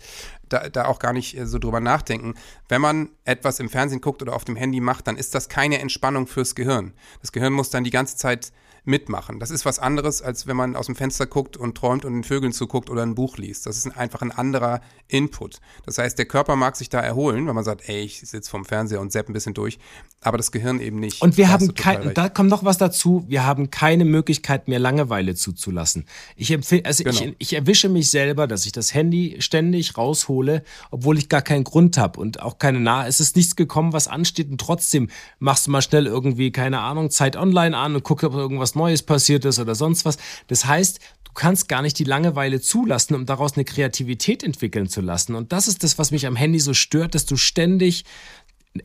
da, da auch gar nicht äh, so drüber nachdenken. Wenn man etwas im Fernsehen guckt oder auf dem Handy macht, dann ist das keine Entspannung fürs Gehirn. Das Gehirn muss dann die ganze Zeit mitmachen. Das ist was anderes, als wenn man aus dem Fenster guckt und träumt und den Vögeln zuguckt oder ein Buch liest. Das ist einfach ein anderer Input. Das heißt, der Körper mag sich da erholen, wenn man sagt, ey, ich sitze vorm Fernseher und sepp ein bisschen durch, aber das Gehirn eben nicht. Und wir da haben kein, da kommt noch was dazu, wir haben keine Möglichkeit mehr Langeweile zuzulassen. Ich empfehle, also genau. ich, ich erwische mich selber, dass ich das Handy ständig raushole, obwohl ich gar keinen Grund habe und auch keine nahe. Es ist nichts gekommen, was ansteht und trotzdem machst du mal schnell irgendwie, keine Ahnung, Zeit online an und guckst, ob irgendwas was Neues passiert ist oder sonst was. Das heißt, du kannst gar nicht die Langeweile zulassen, um daraus eine Kreativität entwickeln zu lassen. Und das ist das, was mich am Handy so stört, dass du ständig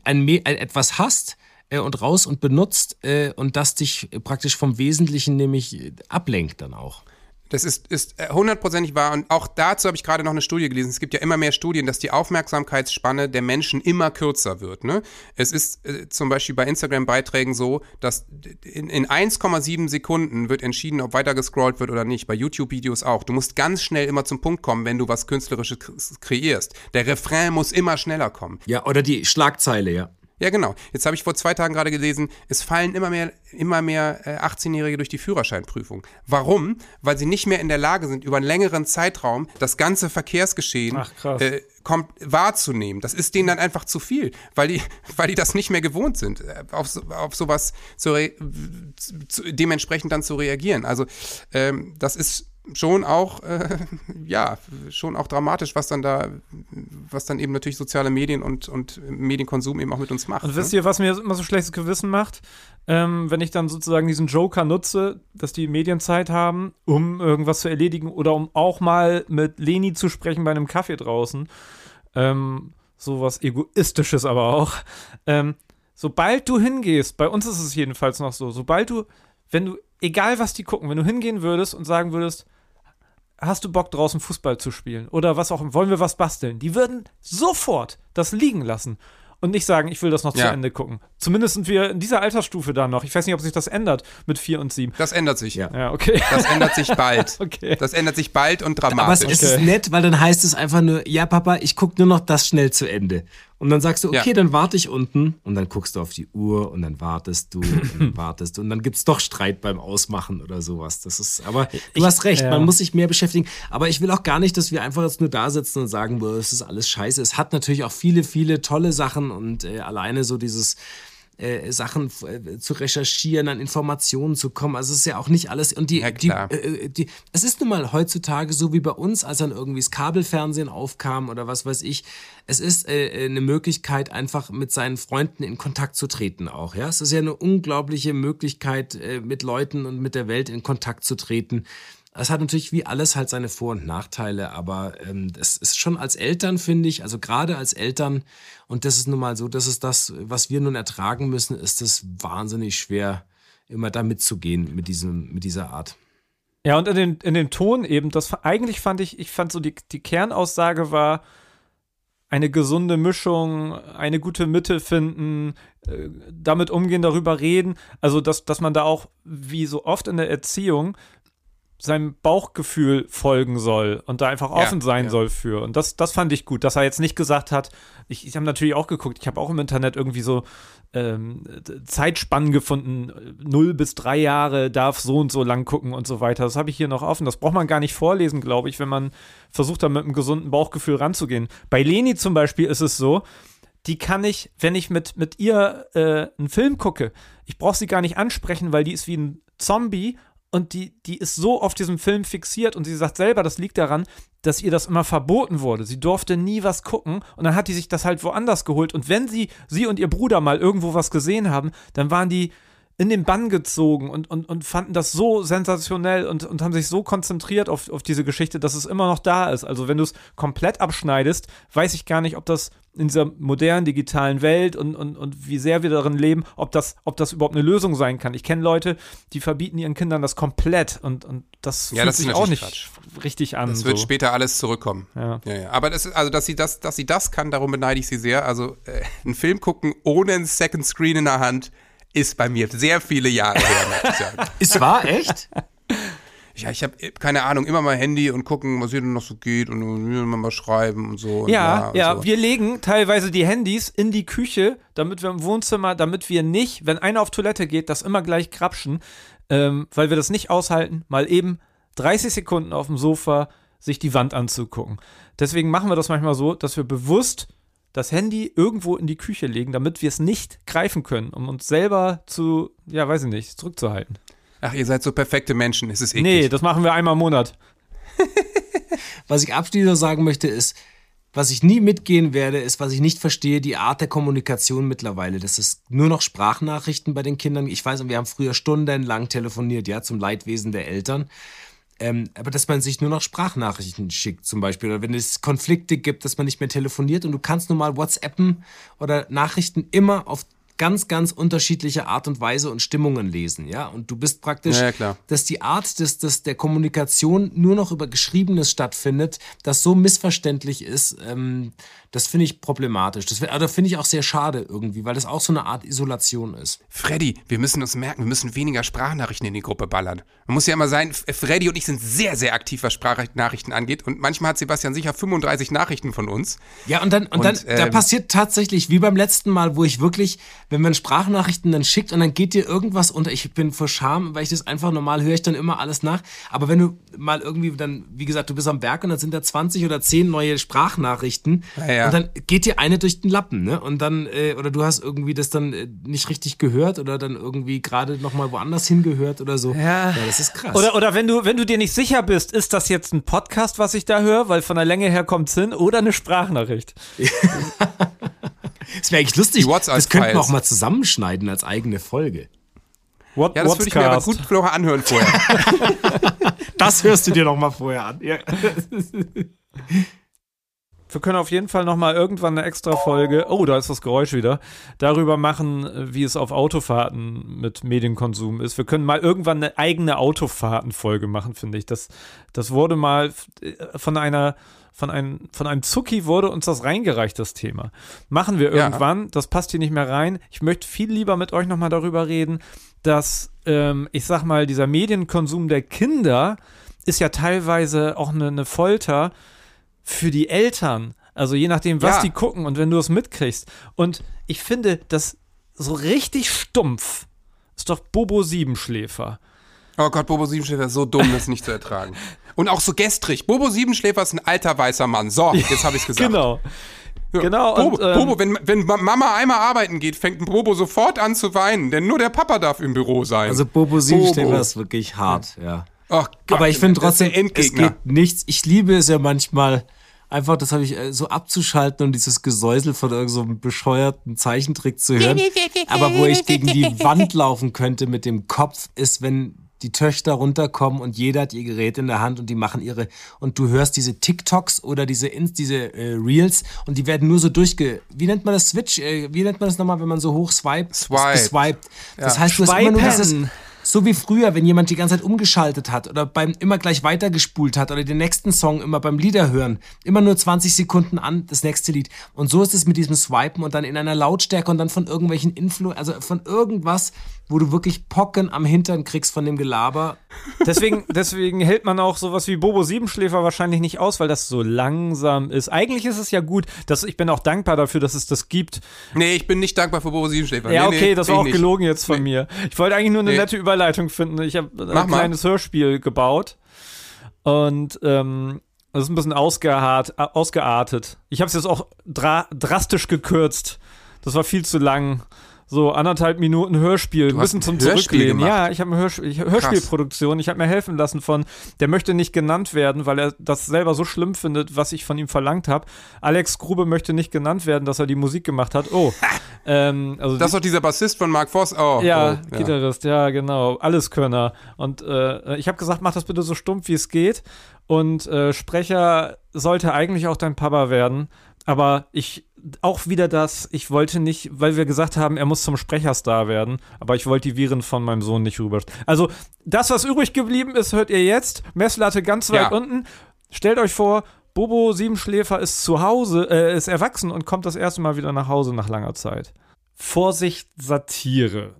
ein, ein etwas hast, äh, und raus und benutzt äh, und das dich praktisch vom Wesentlichen nämlich ablenkt dann auch. Das ist, ist äh, hundertprozentig wahr. Und auch dazu habe ich gerade noch eine Studie gelesen. Es gibt ja immer mehr Studien, dass die Aufmerksamkeitsspanne der Menschen immer kürzer wird. Ne? Es ist äh, zum Beispiel bei Instagram-Beiträgen so, dass in, in 1,7 Sekunden wird entschieden, ob weiter gescrollt wird oder nicht. Bei YouTube-Videos auch. Du musst ganz schnell immer zum Punkt kommen, wenn du was Künstlerisches kreierst. Der Refrain muss immer schneller kommen. Ja, oder die Schlagzeile, ja. Ja, genau. Jetzt habe ich vor zwei Tagen gerade gelesen, es fallen immer mehr, immer mehr äh, 18-Jährige durch die Führerscheinprüfung. Warum? Weil sie nicht mehr in der Lage sind, über einen längeren Zeitraum das ganze Verkehrsgeschehen äh, kommt, wahrzunehmen. Das ist denen dann einfach zu viel, weil die, weil die das nicht mehr gewohnt sind, äh, auf, auf sowas zu, zu, dementsprechend dann zu reagieren. Also ähm, das ist schon auch, äh, ja, schon auch dramatisch, was dann da, was dann eben natürlich soziale Medien und, und Medienkonsum eben auch mit uns macht. Und ne? wisst ihr, was mir immer so schlechtes Gewissen macht? Ähm, wenn ich dann sozusagen diesen Joker nutze, dass die Medienzeit haben, um irgendwas zu erledigen oder um auch mal mit Leni zu sprechen bei einem Kaffee draußen. Ähm, sowas Egoistisches aber auch. Ähm, sobald du hingehst, bei uns ist es jedenfalls noch so, sobald du, wenn du, egal was die gucken, wenn du hingehen würdest und sagen würdest, hast du Bock draußen Fußball zu spielen oder was auch, wollen wir was basteln? Die würden sofort das liegen lassen und nicht sagen, ich will das noch ja. zu Ende gucken. Zumindest sind wir in dieser Altersstufe da noch. Ich weiß nicht, ob sich das ändert mit 4 und 7. Das ändert sich. Ja, ja okay. Das ändert sich bald. okay. Das ändert sich bald und dramatisch. Aber es ist okay. nett, weil dann heißt es einfach nur, ja, Papa, ich gucke nur noch das schnell zu Ende. Und dann sagst du, okay, ja. dann warte ich unten und dann guckst du auf die Uhr und dann wartest du und dann wartest du und dann gibt es doch Streit beim Ausmachen oder sowas. Das ist, aber du ich, hast recht, ja. man muss sich mehr beschäftigen. Aber ich will auch gar nicht, dass wir einfach jetzt nur da sitzen und sagen, boah, es ist alles scheiße. Es hat natürlich auch viele, viele tolle Sachen und äh, alleine so dieses äh, Sachen äh, zu recherchieren, an Informationen zu kommen. Also es ist ja auch nicht alles. Und die, ja, die, äh, die, es ist nun mal heutzutage so wie bei uns, als dann irgendwie das Kabelfernsehen aufkam oder was weiß ich. Es ist äh, eine Möglichkeit, einfach mit seinen Freunden in Kontakt zu treten auch. Ja, es ist ja eine unglaubliche Möglichkeit, äh, mit Leuten und mit der Welt in Kontakt zu treten. Es hat natürlich wie alles halt seine Vor- und Nachteile, aber ähm, ist schon als Eltern, finde ich, also gerade als Eltern, und das ist nun mal so, das ist das, was wir nun ertragen müssen, ist es wahnsinnig schwer, immer da mitzugehen mit, diesem, mit dieser Art. Ja, und in, den, in dem Ton eben, das eigentlich fand ich, ich fand so, die, die Kernaussage war, eine gesunde Mischung, eine gute Mitte finden, äh, damit umgehen, darüber reden. Also, dass, dass man da auch, wie so oft in der Erziehung, seinem Bauchgefühl folgen soll und da einfach offen Ja, sein ja. soll für. Und das, das fand ich gut, dass er jetzt nicht gesagt hat, ich, ich habe natürlich auch geguckt, ich habe auch im Internet irgendwie so ähm, Zeitspannen gefunden, null bis drei Jahre darf so und so lang gucken und so weiter. Das habe ich hier noch offen. Das braucht man gar nicht vorlesen, glaube ich, wenn man versucht, da mit einem gesunden Bauchgefühl ranzugehen. Bei Leni zum Beispiel ist es so, die kann ich, wenn ich mit, mit ihr äh, einen Film gucke, ich brauche sie gar nicht ansprechen, weil die ist wie ein Zombie und die, die ist so auf diesem Film fixiert und sie sagt selber, das liegt daran, dass ihr das immer verboten wurde. Sie durfte nie was gucken und dann hat die sich das halt woanders geholt und wenn sie, sie und ihr Bruder mal irgendwo was gesehen haben, dann waren die in den Bann gezogen und, und, und fanden das so sensationell und, und haben sich so konzentriert auf, auf diese Geschichte, dass es immer noch da ist. Also wenn du es komplett abschneidest, weiß ich gar nicht, ob das in dieser modernen digitalen Welt und, und, und wie sehr wir darin leben, ob das, ob das überhaupt eine Lösung sein kann. Ich kenne Leute, die verbieten ihren Kindern das komplett und, und das Ja, fühlt das sich auch nicht natürlich richtig an. Das wird so. später alles zurückkommen. Ja. Ja, ja. Aber das also, dass sie das, dass sie das kann, darum beneide ich sie sehr. Also, äh, einen Film gucken ohne einen Second Screen in der Hand ist bei mir sehr viele Jahre her. Ist wahr, echt? Ja, ich habe keine Ahnung, immer mal Handy und gucken, was hier denn noch so geht und immer mal schreiben und so. Und Ja, und ja, so. wir legen teilweise die Handys in die Küche, damit wir im Wohnzimmer, damit wir nicht, wenn einer auf Toilette geht, das immer gleich krapschen, ähm, weil wir das nicht aushalten, mal eben 30 Sekunden auf dem Sofa sich die Wand anzugucken. Deswegen machen wir das manchmal so, dass wir bewusst das Handy irgendwo in die Küche legen, damit wir es nicht greifen können, um uns selber zu, ja, weiß ich nicht, zurückzuhalten. Ach, ihr seid so perfekte Menschen, es ist eklig. Nee, das machen wir einmal im Monat. Was ich abschließend sagen möchte, ist, was ich nie mitgehen werde, ist, was ich nicht verstehe, die Art der Kommunikation mittlerweile. Das ist nur noch Sprachnachrichten bei den Kindern. Ich weiß, wir haben früher stundenlang telefoniert, ja, zum Leidwesen der Eltern. Ähm, aber dass man sich nur noch Sprachnachrichten schickt, zum Beispiel. Oder wenn es Konflikte gibt, dass man nicht mehr telefoniert und du kannst nur mal WhatsAppen oder Nachrichten immer auf ganz, ganz unterschiedliche Art und Weise und Stimmungen lesen, ja. Und du bist praktisch, Ja, ja, klar. dass die Art des, des, der Kommunikation nur noch über Geschriebenes stattfindet, das so missverständlich ist, ähm, das finde ich problematisch. Das also finde ich auch sehr schade irgendwie, weil das auch so eine Art Isolation ist. Freddy, wir müssen uns merken, wir müssen weniger Sprachnachrichten in die Gruppe ballern. Man muss ja immer sein, Freddy und ich sind sehr, sehr aktiv, was Sprachnachrichten angeht. Und manchmal hat Sebastian sicher 35 Nachrichten von uns. Ja, und dann, und, Und, dann, da ähm, passiert tatsächlich, wie beim letzten Mal, wo ich wirklich, wenn man Sprachnachrichten dann schickt und dann geht dir irgendwas unter, ich bin vor Scham, weil ich das einfach normal höre ich dann immer alles nach. Aber wenn du mal irgendwie dann, wie gesagt, du bist am Berg und dann sind da 20 oder 10 neue Sprachnachrichten Ja, ja. und dann geht dir eine durch den Lappen, ne? Und dann, äh, oder du hast irgendwie das dann äh, nicht richtig gehört oder dann irgendwie gerade nochmal woanders hingehört oder so. Ja. das ist krass. Oder, oder wenn du, wenn du dir nicht sicher bist, ist das jetzt ein Podcast, was ich da höre, weil von der Länge her kommt's hin, oder eine Sprachnachricht? das wäre eigentlich lustig. Das könnten wir auch mal zusammenschneiden als eigene Folge. What, Ja, das würde ich mir aber gut Flora anhören vorher. Das hörst du dir noch mal vorher an. Ja. Wir können auf jeden Fall noch mal irgendwann eine extra Folge, oh, da ist das Geräusch wieder, darüber machen, wie es auf Autofahrten mit Medienkonsum ist. Wir können mal irgendwann eine eigene Autofahrtenfolge machen, finde ich. Das, das wurde mal äh, von einer, von einem, von einem Zucki wurde uns das reingereicht, das Thema. Machen wir Ja. irgendwann, das passt hier nicht mehr rein. Ich möchte viel lieber mit euch noch mal darüber reden, dass, ähm, ich sag mal, dieser Medienkonsum der Kinder ist ja teilweise auch eine, eine Folter, für die Eltern. Also je nachdem, was Ja. die gucken und wenn du es mitkriegst. Und ich finde, das so richtig stumpf ist doch Bobo Siebenschläfer. Oh Gott, Bobo Siebenschläfer ist so dumm, das nicht zu ertragen. Und auch so gestrig. Bobo Siebenschläfer ist ein alter weißer Mann. So, jetzt habe ich es gesagt. Genau. Ja. genau, Bobo, und, ähm, Bobo wenn, wenn Mama einmal arbeiten geht, fängt Bobo sofort an zu weinen, denn nur der Papa darf im Büro sein. Also Bobo Siebenschläfer ist wirklich hart, ja. Ach Gott, Aber ich finde trotzdem, es geht nichts. Ich liebe es ja manchmal, einfach, das habe ich äh, so abzuschalten und dieses Gesäusel von irgendeinem so einem bescheuerten Zeichentrick zu hören. Aber wo ich gegen die Wand laufen könnte mit dem Kopf, ist, wenn die Töchter runterkommen und jeder hat ihr Gerät in der Hand und die machen ihre und du hörst diese TikToks oder diese Ins- diese äh, Reels und die werden nur so durchge wie nennt man das Switch äh, wie nennt man das nochmal wenn man so hoch swiped Swipe. geswiped das heißt du hast immer nur dieses Swipen. so wie früher, wenn jemand die ganze Zeit umgeschaltet hat oder beim immer gleich weitergespult hat oder den nächsten Song immer beim Lieder hören, immer nur 20 Sekunden an das nächste Lied. Und so ist es mit diesem Swipen und dann in einer Lautstärke und dann von irgendwelchen Influ, also von irgendwas wo du wirklich Pocken am Hintern kriegst von dem Gelaber. Deswegen, deswegen hält man auch sowas wie Bobo Siebenschläfer wahrscheinlich nicht aus, weil das so langsam ist. Eigentlich ist es ja gut, dass ich bin auch dankbar dafür, dass es das gibt. Nee, ich bin nicht dankbar für Bobo Siebenschläfer. Ja, nee, okay, nee, das war auch ich nicht. gelogen jetzt von Nee. mir. Ich wollte eigentlich nur eine Nee. nette Überleitung finden. Ich habe Mach ein mal. kleines Hörspiel gebaut und ähm, das ist ein bisschen ausgeart, äh, ausgeartet. Ich habe es jetzt auch dra drastisch gekürzt. Das war viel zu lang. So anderthalb Minuten Hörspiel, bisschen ein zum Hörspiel Zurücklehnen. Ja, ich habe eine Hörsp ich, Hörspielproduktion. Ich habe mir helfen lassen von, der möchte nicht genannt werden, weil er das selber so schlimm findet, was ich von ihm verlangt habe. Alex Grube möchte nicht genannt werden, dass er die Musik gemacht hat. Oh, ähm, also Das ist doch dieser Bassist von Mark Voss. Oh, ja, oh, Gitarrist, ja, genau. Alleskönner. Und äh, ich habe gesagt, mach das bitte so stumpf, wie es geht. Und äh, Sprecher sollte eigentlich auch dein Papa werden. Aber ich, auch wieder das, ich wollte nicht, weil wir gesagt haben, er muss zum Sprecherstar werden. Aber ich wollte die Viren von meinem Sohn nicht rüber. Also, das, was übrig geblieben ist, hört ihr jetzt. Messlatte ganz weit Ja. unten. Stellt euch vor, Bobo Siebenschläfer ist zu Hause, äh, ist erwachsen und kommt das erste Mal wieder nach Hause nach langer Zeit. Vorsicht, Satire.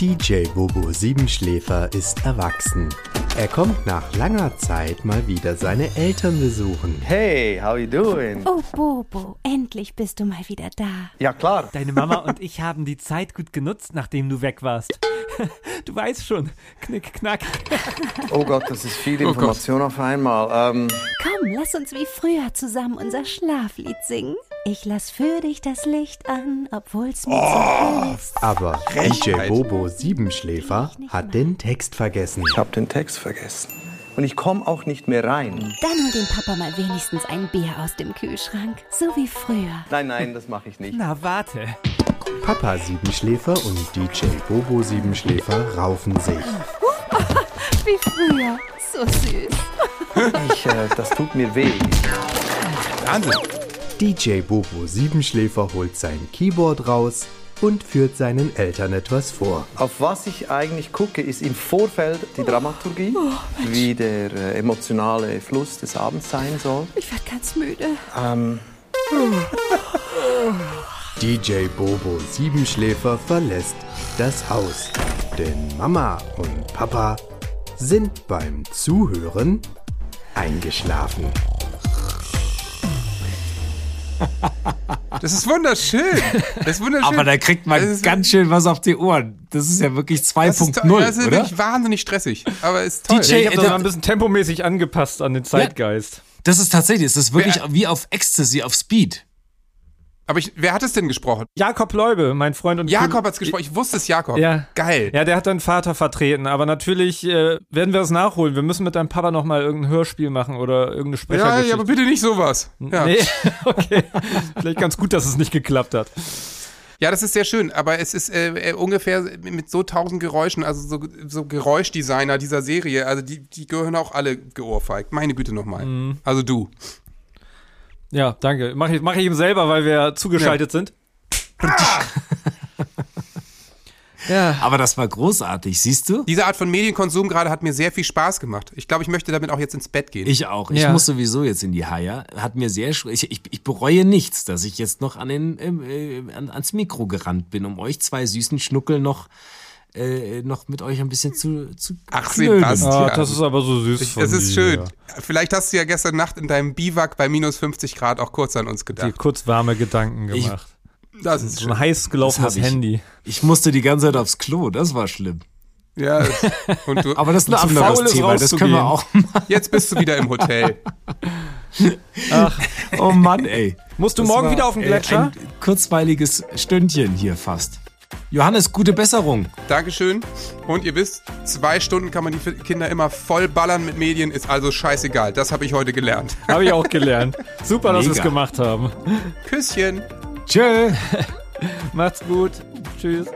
DJ Bobo Siebenschläfer ist erwachsen. Er kommt nach langer Zeit mal wieder seine Eltern besuchen. Hey, how you doing? Oh, Bobo, endlich bist du mal wieder da. Ja, klar. Deine Mama und ich haben die Zeit gut genutzt, nachdem du weg warst. Du weißt schon, knick, knack. Oh Gott, das ist viel Gott. Information auf einmal. Ähm, Komm, lass uns wie früher zusammen unser Schlaflied singen. Ich lass für dich das Licht an, obwohl's mir zu hell ist. Aber DJ. Bobo Siebenschläfer hat den Text vergessen. ich habe den Text vergessen. Und ich komme auch nicht mehr rein. Dann hol dem Papa mal wenigstens ein Bier aus dem Kühlschrank, so wie früher. Nein, nein, das mache ich nicht. Na, warte. Papa Siebenschläfer und DJ Bobo Siebenschläfer raufen sich. Wie früher. So süß. Ich, äh, das tut mir weh. Wahnsinn. DJ Bobo Siebenschläfer holt sein Keyboard raus und führt seinen Eltern etwas vor. Auf was ich eigentlich gucke, ist im Vorfeld die Dramaturgie, wie der äh, emotionale Fluss des Abends sein soll. Ich werd ganz müde. Ähm, DJ Bobo Siebenschläfer verlässt das Haus. Denn Mama und Papa sind beim Zuhören eingeschlafen. Das ist wunderschön. Das ist wunderschön. Aber da kriegt man ganz schön was auf die Ohren. Das ist ja wirklich das ist, toll. 2.0, das ist oder? wirklich wahnsinnig stressig. Aber ist toll. DJ Ich habe das äh, ein bisschen tempomäßig angepasst an den Zeitgeist. Das ist tatsächlich, es ist wirklich wie auf Ecstasy, auf Speed. Aber ich, wer hat es denn gesprochen? Jakob Leube, mein Freund und Jakob hat es gesprochen. Ich wusste es, Jakob. Ja. Geil. Ja, der hat deinen Vater vertreten, aber natürlich äh, werden wir es nachholen. Wir müssen mit deinem Papa noch mal irgendein Hörspiel machen oder irgendeine Sprechergeschichte. ja, aber bitte nicht sowas. Ja. Nee, okay. Vielleicht ganz gut, dass es nicht geklappt hat. ja, das ist sehr schön, aber es ist äh, äh, ungefähr mit so tausend Geräuschen, also so, so Geräuschdesigner dieser Serie, also die, die gehören auch alle geohrfeigt. Meine Güte nochmal. Mhm. Also du. Ja, danke. Mache ich, mach ich ihm selber, weil wir zugeschaltet sind. ja. Aber das war großartig, siehst du? Diese Art von Medienkonsum gerade hat mir sehr viel Spaß gemacht. Ich glaube, ich möchte damit auch jetzt ins Bett gehen. Ich auch. Ich Ja. muss sowieso jetzt in die Haie. Hat mir sehr ich, ich, ich bereue nichts, dass ich jetzt noch an den, ähm, äh, an, ans Mikro gerannt bin, um euch zwei süßen Schnuckel noch, äh, noch mit euch ein bisschen zu, zu Ach, knödeln. Sebastian. Ah, das ist aber so süß von das ist dir. schön. Vielleicht hast du ja gestern Nacht in deinem Biwak bei minus 50 Grad auch kurz an uns Die gedacht. kurz warme Gedanken Ich- gemacht. Das ist so schön. ein heiß gelaufenes ich. Handy. Ich musste die ganze Zeit aufs Klo, das war schlimm. Ja, du, Aber das ist ein anderes Thema, das können wir auch. jetzt bist du wieder im Hotel. Oh Mann, ey. Musst du Das morgen war, wieder auf den äh, Gletscher? Ein kurzweiliges Stündchen hier fast. Johannes, gute Besserung. Dankeschön. Und ihr wisst, zwei Stunden kann man die Kinder immer voll ballern mit Medien, ist also scheißegal. Das habe ich heute gelernt. Habe ich auch gelernt. Super, dass wir es Mega. gemacht haben. Küsschen. Tschö. Macht's gut. Tschüss.